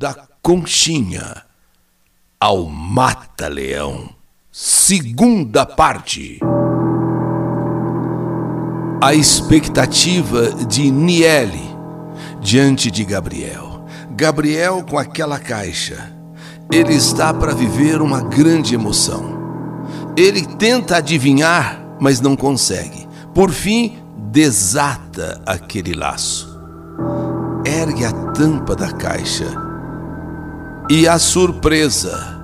Da conchinha ao mata-leão. Segunda parte. A expectativa de Niele diante de Gabriel. Gabriel com aquela caixa. Ele está para viver uma grande emoção. Ele tenta adivinhar, mas não consegue. Por fim, desata aquele laço. Ergue a tampa da caixa. E a surpresa.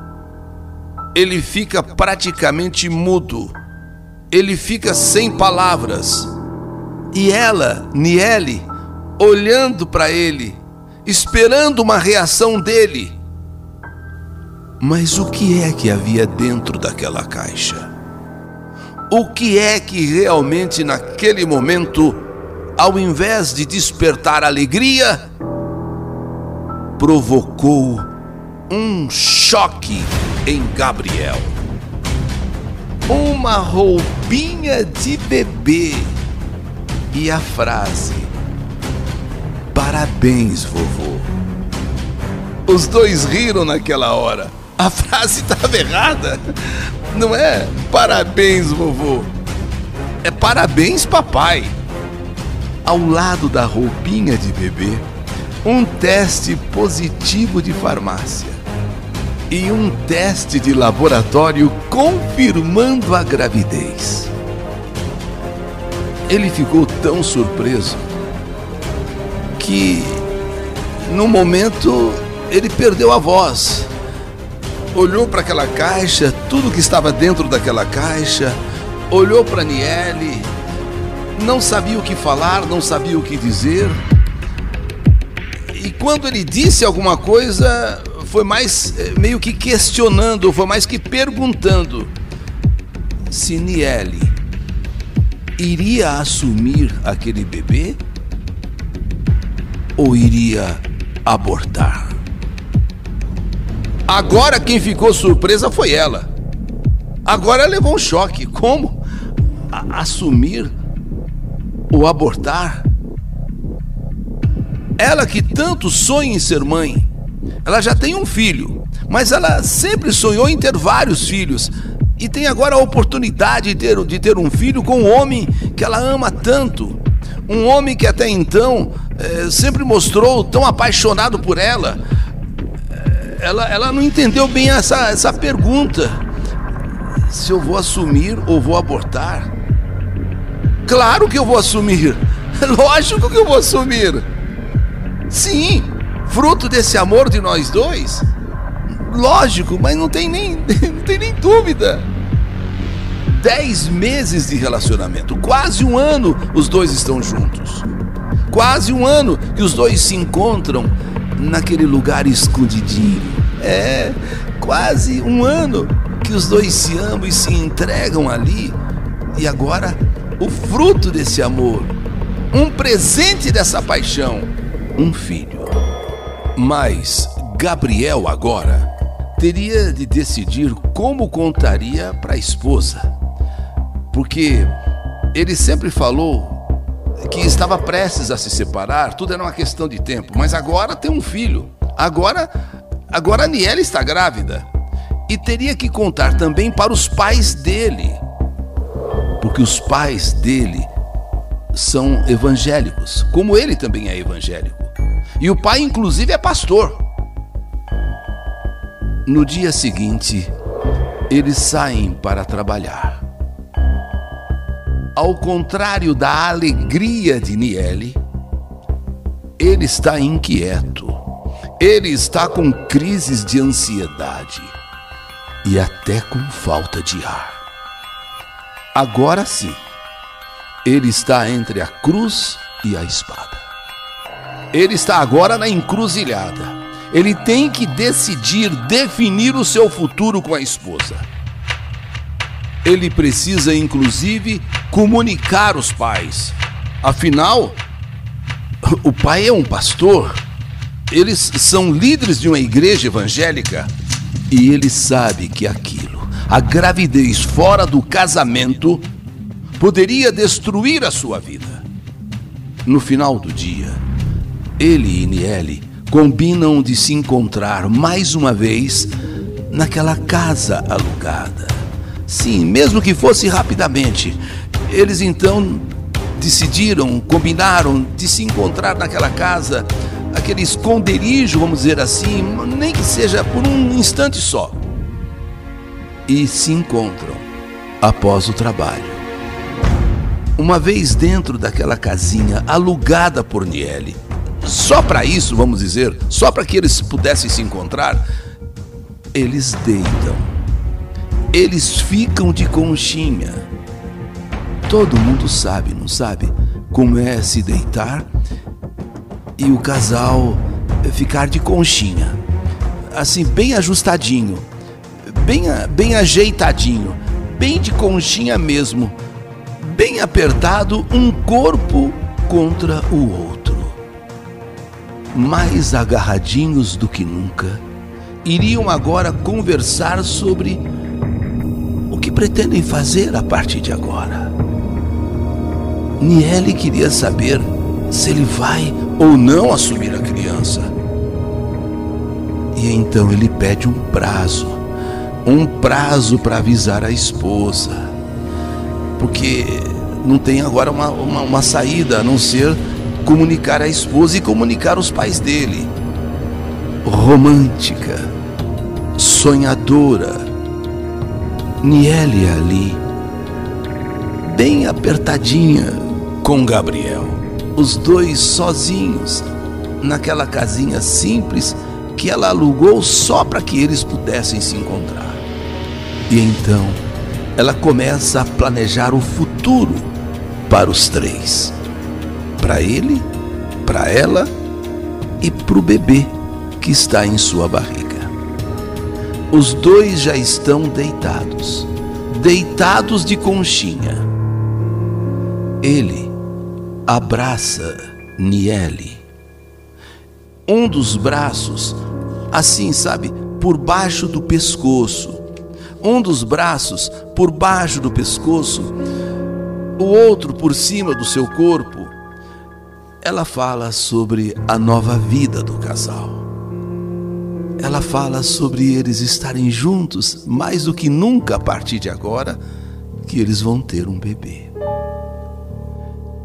Ele fica praticamente mudo. Ele fica sem palavras. E ela, Niele, olhando para ele, esperando uma reação dele. Mas o que é que havia dentro daquela caixa? O que é que realmente naquele momento, ao invés de despertar alegria, provocou um choque em Gabriel? Uma roupinha de bebê e a frase: Parabéns, vovô. Os dois riram naquela hora. A frase estava errada. Não é parabéns, vovô. É parabéns, papai. Ao lado da roupinha de bebê, um teste positivo de farmácia e um teste de laboratório confirmando a gravidez. Ele ficou tão surpreso que, no momento, ele perdeu a voz olhou para aquela caixa, tudo que estava dentro daquela caixa, olhou para Niele, não sabia o que falar, não sabia o que dizer. E quando ele disse alguma coisa, foi mais eh, meio que questionando, foi mais que perguntando se Niele iria assumir aquele bebê ou iria abortar. Agora quem ficou surpresa foi ela. Agora ela levou um choque. Como? A assumir ou abortar? Ela que tanto sonha em ser mãe, ela já tem um filho, mas ela sempre sonhou em ter vários filhos e tem agora a oportunidade de ter, de ter um filho com um homem que ela ama tanto. Um homem que até então é, sempre mostrou tão apaixonado por ela, ela, ela não entendeu bem essa, essa pergunta. Se eu vou assumir ou vou abortar? Claro que eu vou assumir. Lógico que eu vou assumir. Sim, fruto desse amor de nós dois. Lógico, mas não tem nem, não tem nem dúvida. Dez meses de relacionamento, quase um ano os dois estão juntos. Quase um ano que os dois se encontram naquele lugar escondidinho. É, quase um ano que os dois se amam e se entregam ali. E agora, o fruto desse amor, um presente dessa paixão, um filho. Mas Gabriel agora teria de decidir como contaria para a esposa. Porque ele sempre falou que estava prestes a se separar, tudo era uma questão de tempo, mas agora tem um filho. Agora, agora a Niela está grávida e teria que contar também para os pais dele, porque os pais dele são evangélicos, como ele também é evangélico. E o pai, inclusive, é pastor. No dia seguinte, eles saem para trabalhar. Ao contrário da alegria de Niele, ele está inquieto. Ele está com crises de ansiedade e até com falta de ar. Agora sim, ele está entre a cruz e a espada. Ele está agora na encruzilhada. Ele tem que decidir, definir o seu futuro com a esposa. Ele precisa, inclusive, comunicar os pais. Afinal, o pai é um pastor, eles são líderes de uma igreja evangélica e ele sabe que aquilo, a gravidez fora do casamento, poderia destruir a sua vida. No final do dia, ele e Niele combinam de se encontrar mais uma vez naquela casa alugada. Sim, mesmo que fosse rapidamente. Eles então decidiram, combinaram de se encontrar naquela casa, aquele esconderijo, vamos dizer assim, nem que seja por um instante só. E se encontram após o trabalho. Uma vez dentro daquela casinha alugada por Niele, só para isso, vamos dizer, só para que eles pudessem se encontrar, eles deitam. Eles ficam de conchinha. Todo mundo sabe, não sabe? Como é se deitar e o casal ficar de conchinha. Assim, bem ajustadinho, bem, bem ajeitadinho, bem de conchinha mesmo, bem apertado, um corpo contra o outro. Mais agarradinhos do que nunca iriam agora conversar sobre o que pretendem fazer a partir de agora. Niele queria saber se ele vai ou não assumir a criança. E então ele pede um prazo, um prazo para avisar a esposa, porque não tem agora uma, uma, uma saída a não ser comunicar a esposa e comunicar os pais dele. Romântica sonhadora, Niele ali, bem apertadinha com Gabriel, os dois sozinhos, naquela casinha simples que ela alugou só para que eles pudessem se encontrar. E então ela começa a planejar o futuro para os três: para ele, para ela e para o bebê que está em sua barriga. Os dois já estão deitados, deitados de conchinha. Ele abraça Niele. Um dos braços, assim, sabe, por baixo do pescoço. Um dos braços por baixo do pescoço, o outro por cima do seu corpo. Ela fala sobre a nova vida do casal ela fala sobre eles estarem juntos mais do que nunca a partir de agora, que eles vão ter um bebê.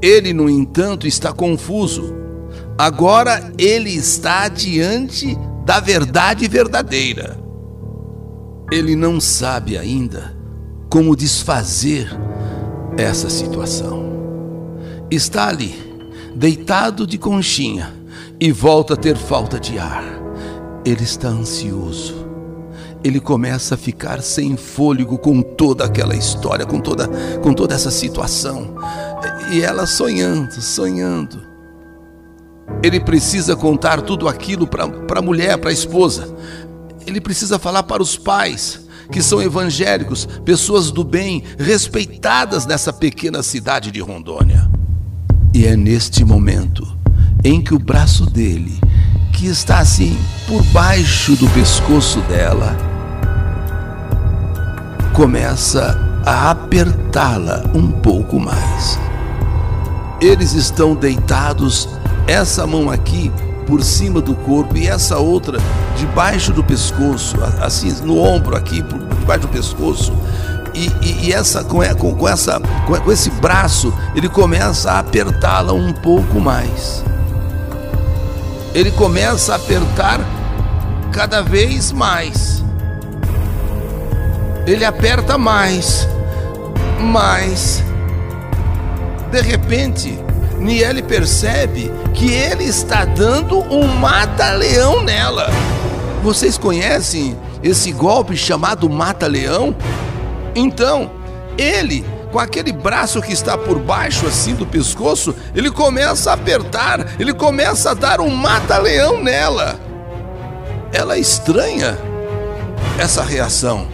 Ele, no entanto, está confuso. Agora ele está diante da verdade verdadeira. Ele não sabe ainda como desfazer essa situação. Está ali, deitado de conchinha, e volta a ter falta de ar ele está ansioso. Ele começa a ficar sem fôlego com toda aquela história, com toda, com toda essa situação. E ela sonhando, sonhando. Ele precisa contar tudo aquilo para a mulher, para a esposa. Ele precisa falar para os pais, que são evangélicos, pessoas do bem, respeitadas nessa pequena cidade de Rondônia. E é neste momento em que o braço dele que está assim por baixo do pescoço dela começa a apertá-la um pouco mais. Eles estão deitados, essa mão aqui por cima do corpo e essa outra debaixo do pescoço, assim no ombro aqui, por debaixo do pescoço. E, e, e essa com, com, com essa com, com esse braço ele começa a apertá-la um pouco mais ele começa a apertar cada vez mais. Ele aperta mais, mais. De repente, Niele percebe que ele está dando um mata-leão nela. Vocês conhecem esse golpe chamado mata-leão? Então, ele com aquele braço que está por baixo assim do pescoço, ele começa a apertar, ele começa a dar um mata-leão nela. Ela estranha essa reação.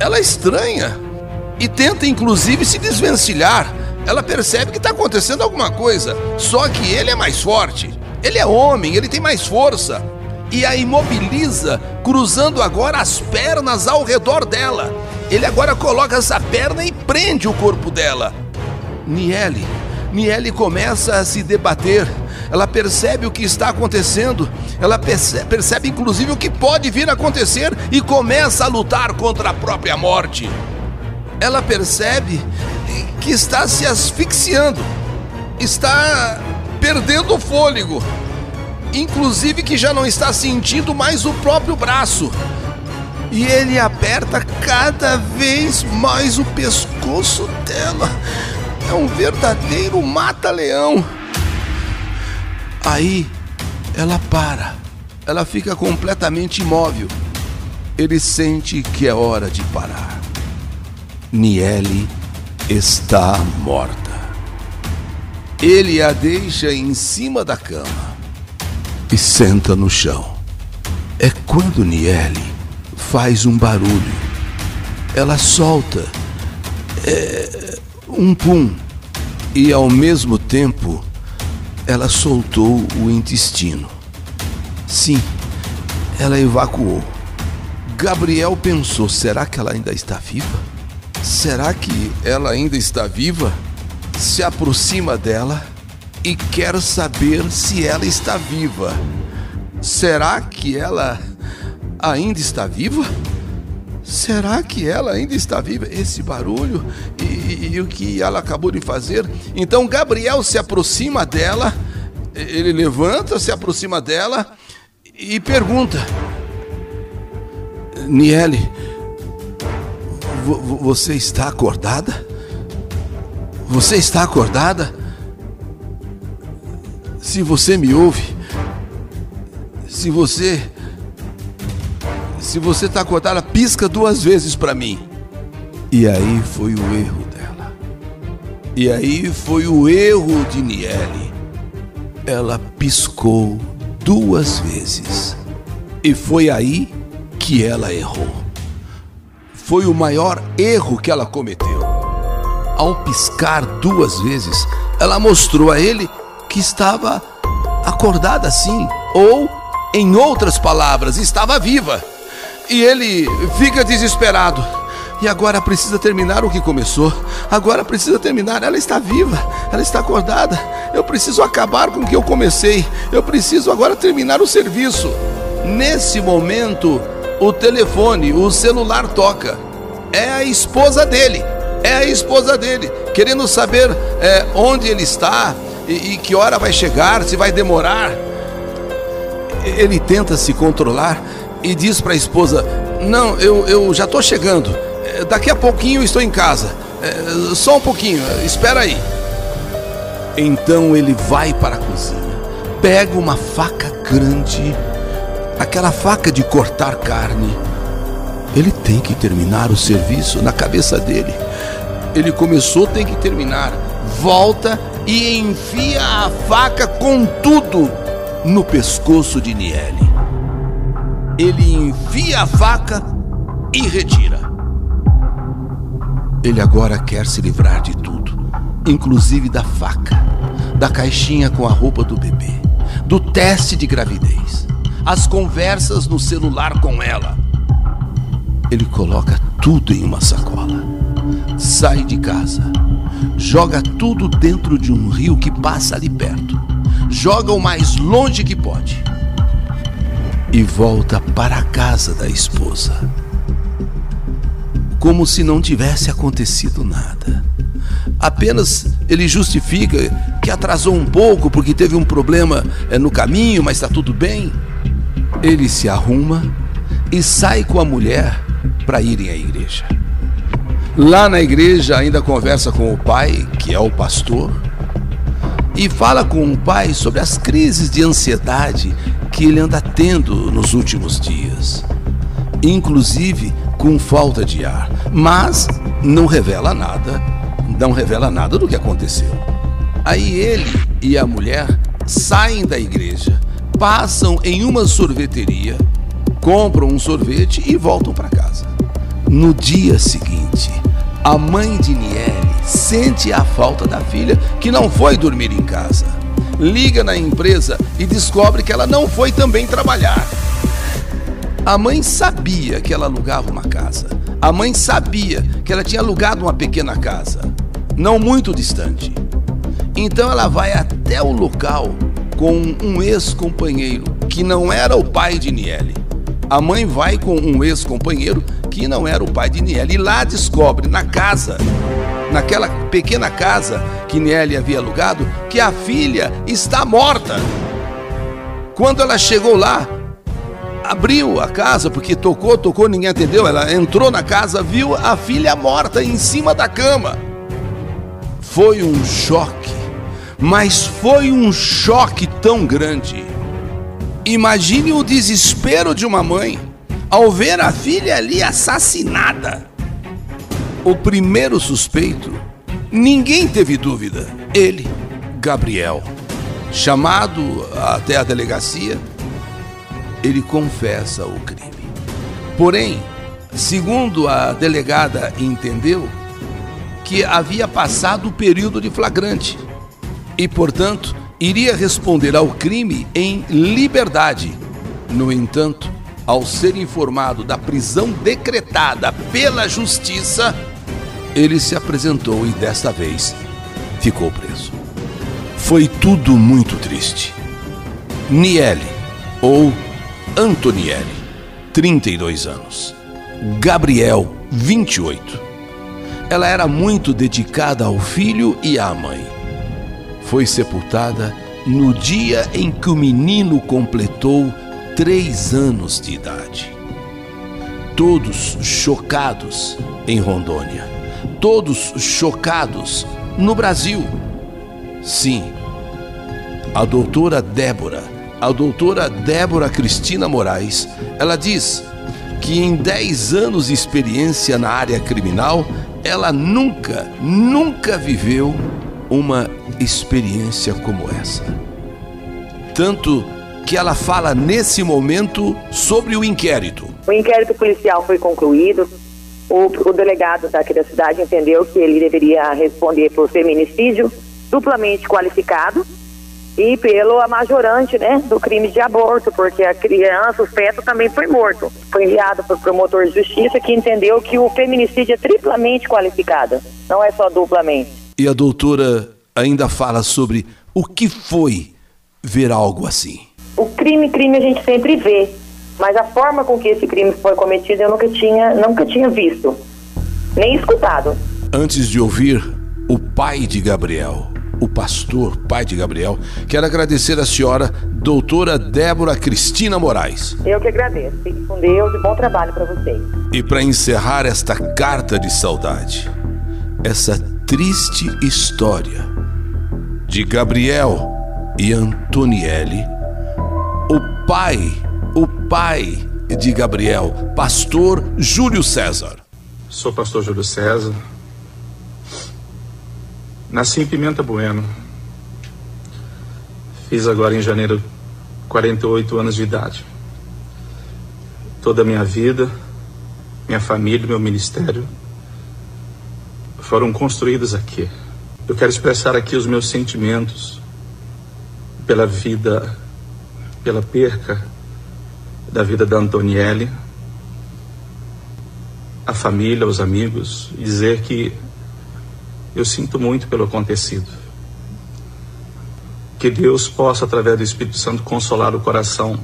Ela estranha e tenta inclusive se desvencilhar. Ela percebe que está acontecendo alguma coisa, só que ele é mais forte. Ele é homem, ele tem mais força. E a imobiliza, cruzando agora as pernas ao redor dela ele agora coloca essa perna e prende o corpo dela. Niele, Niele começa a se debater. ela percebe o que está acontecendo, ela percebe, percebe inclusive o que pode vir a acontecer e começa a lutar contra a própria morte. Ela percebe que está se asfixiando, está perdendo o fôlego, inclusive que já não está sentindo mais o próprio braço. E ele aperta cada vez mais o pescoço dela. É um verdadeiro mata-leão. Aí ela para, ela fica completamente imóvel. Ele sente que é hora de parar. Niele está morta. Ele a deixa em cima da cama e senta no chão. É quando Niele faz um barulho. Ela solta é, um pum e ao mesmo tempo ela soltou o intestino. Sim, ela evacuou. Gabriel pensou: será que ela ainda está viva? Será que ela ainda está viva? Se aproxima dela e quer saber se ela está viva. Será que ela ainda está viva? Será que ela ainda está viva? Esse barulho e, e, e, o que ela acabou de fazer. Então Gabriel se aproxima dela, ele levanta, se aproxima dela e pergunta: Niele, você está acordada? Você está acordada? Se você me ouve, se você se você está acordada, pisca duas vezes para mim. E aí foi o erro dela. E aí foi o erro de Niele. Ela piscou duas vezes. E foi aí que ela errou. Foi o maior erro que ela cometeu. Ao piscar duas vezes, ela mostrou a ele que estava acordada sim, ou, em outras palavras, estava viva. E ele fica desesperado. E agora precisa terminar o que começou. Agora precisa terminar. Ela está viva, ela está acordada. Eu preciso acabar com o que eu comecei. Eu preciso agora terminar o serviço. Nesse momento, o telefone, o celular toca. É a esposa dele. É a esposa dele, querendo saber é, onde ele está e, e que hora vai chegar, se vai demorar. Ele tenta se controlar e diz para a esposa: Não, eu, eu já estou chegando. É, daqui a pouquinho estou em casa. É, só um pouquinho, espera aí. Então ele vai para a cozinha, pega uma faca grande, aquela faca de cortar carne. Ele tem que terminar o serviço na cabeça dele. Ele começou, tem que terminar. Volta e enfia a faca com tudo no pescoço de Niele ele enfia a faca e retira. Ele agora quer se livrar de tudo, inclusive da faca, da caixinha com a roupa do bebê, do teste de gravidez, as conversas no celular com ela. Ele coloca tudo em uma sacola, sai de casa, joga tudo dentro de um rio que passa ali perto, joga o mais longe que pode e volta para a casa da esposa. Como se não tivesse acontecido nada. Apenas ele justifica que atrasou um pouco porque teve um problema é, no caminho, mas está tudo bem. Ele se arruma e sai com a mulher para irem à igreja. Lá na igreja ainda conversa com o pai, que é o pastor, e fala com o pai sobre as crises de ansiedade que ele anda tendo nos últimos dias, inclusive com falta de ar, mas não revela nada, não revela nada do que aconteceu. Aí ele e a mulher saem da igreja, passam em uma sorveteria, compram um sorvete e voltam para casa. No dia seguinte, a mãe de Niele sente a falta da filha que não foi dormir em casa liga na empresa e descobre que ela não foi também trabalhar. A mãe sabia que ela alugava uma casa. A mãe sabia que ela tinha alugado uma pequena casa, não muito distante. Então ela vai até o local com um ex-companheiro que não era o pai de Niele. A mãe vai com um ex-companheiro que não era o pai de Niele. E lá descobre, na casa, naquela pequena casa que Niele havia alugado, que a filha está morta. Quando ela chegou lá, abriu a casa, porque tocou, tocou, ninguém atendeu. Ela entrou na casa, viu a filha morta em cima da cama. Foi um choque, mas foi um choque tão grande. Imagine o desespero de uma mãe ao ver a filha ali assassinada. O primeiro suspeito, ninguém teve dúvida, ele, Gabriel. Chamado até a delegacia, ele confessa o crime. Porém, segundo a delegada entendeu, que havia passado o período de flagrante e, portanto, iria responder ao crime em liberdade. No entanto, ao ser informado da prisão decretada pela justiça, ele se apresentou e desta vez ficou preso. Foi tudo muito triste. Niele, ou Antonielli, 32 anos. Gabriel, 28. Ela era muito dedicada ao filho e à mãe. Foi sepultada no dia em que o menino completou três anos de idade. Todos chocados em Rondônia, todos chocados no Brasil. Sim, a doutora Débora a doutora Débora Cristina Moraes, ela diz que em 10 anos de experiência na área criminal, ela nunca, nunca viveu uma experiência como essa. Tanto que ela fala nesse momento sobre o inquérito. O inquérito policial foi concluído. O, o delegado daqui da cidade entendeu que ele deveria responder por feminicídio duplamente qualificado e pelo majorante né, do crime de aborto, porque a criança, o feto também foi morto. Foi enviado para o promotor de justiça que entendeu que o feminicídio é triplamente qualificado, não é só duplamente. E a doutora ainda fala sobre o que foi ver algo assim. O crime, crime a gente sempre vê, mas a forma com que esse crime foi cometido eu nunca tinha, nunca tinha visto, nem escutado. Antes de ouvir o pai de Gabriel, o pastor, pai de Gabriel. Quero agradecer a senhora, doutora Débora Cristina Moraes. Eu que agradeço. Fique com Deus e bom trabalho para vocês. E para encerrar esta carta de saudade, essa triste história de Gabriel e Antonielli, o pai, o pai de Gabriel, pastor Júlio César. Sou pastor Júlio César Nasci em Pimenta Bueno. Fiz agora em janeiro 48 anos de idade. Toda a minha vida, minha família, meu ministério foram construídos aqui. Eu quero expressar aqui os meus sentimentos pela vida, pela perca da vida da Antonielle, a família, os amigos, e dizer que eu sinto muito pelo acontecido. Que Deus possa, através do Espírito Santo, consolar o coração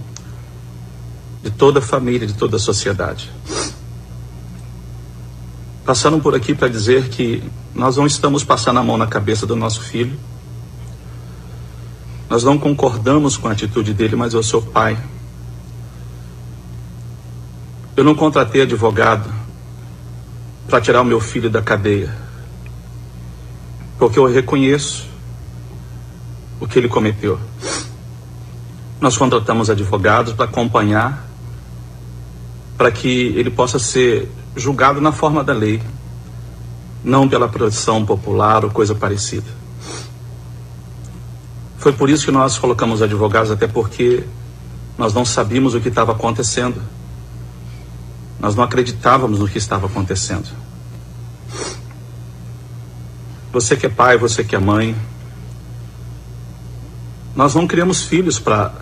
de toda a família, de toda a sociedade. Passando por aqui para dizer que nós não estamos passando a mão na cabeça do nosso filho. Nós não concordamos com a atitude dele, mas eu sou pai. Eu não contratei advogado para tirar o meu filho da cadeia porque eu reconheço o que ele cometeu. Nós contratamos advogados para acompanhar, para que ele possa ser julgado na forma da lei, não pela produção popular ou coisa parecida. Foi por isso que nós colocamos advogados, até porque nós não sabíamos o que estava acontecendo. Nós não acreditávamos no que estava acontecendo. Você que é pai, você que é mãe. Nós não criamos filhos para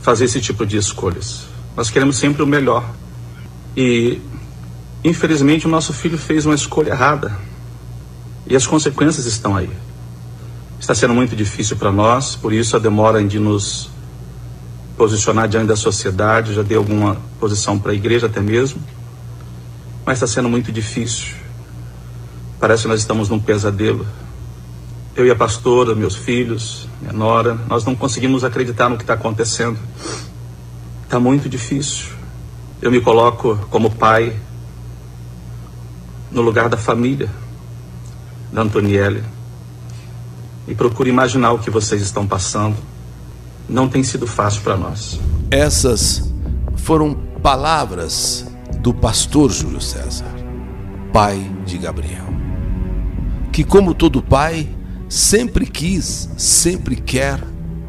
fazer esse tipo de escolhas. Nós queremos sempre o melhor. E, infelizmente, o nosso filho fez uma escolha errada. E as consequências estão aí. Está sendo muito difícil para nós, por isso a demora de nos posicionar diante da sociedade. Já dei alguma posição para a igreja até mesmo, mas está sendo muito difícil. Parece que nós estamos num pesadelo. Eu e a pastora, meus filhos, minha nora, nós não conseguimos acreditar no que está acontecendo. Está muito difícil. Eu me coloco como pai no lugar da família da Antonielle e procuro imaginar o que vocês estão passando. Não tem sido fácil para nós. Essas foram palavras do pastor Júlio César, pai de Gabriel, que, como todo pai, sempre quis, sempre quer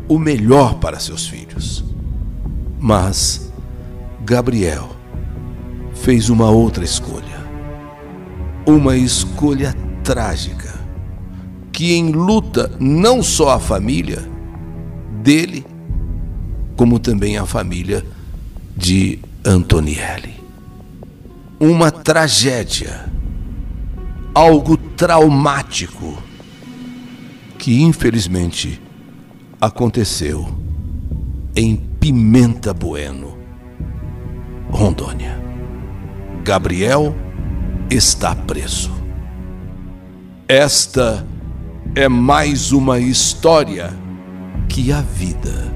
o melhor para seus filhos. Mas Gabriel fez uma outra escolha. Uma escolha trágica que enluta não só a família dele, como também a família de Antonielli. Uma tragédia, algo traumático que infelizmente aconteceu em Pimenta Bueno, Rondônia. Gabriel está preso. Esta é mais uma história que a vida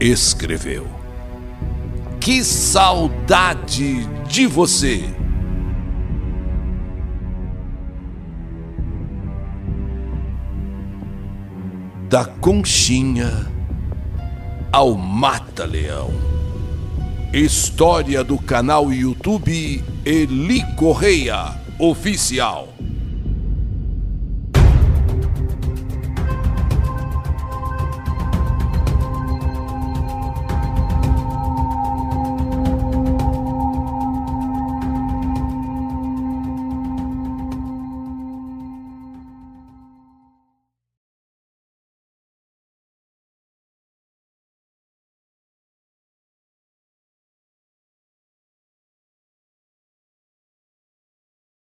escreveu. Que saudade de você! Da conchinha ao mata-leão. História do canal YouTube Eli Correia Oficial.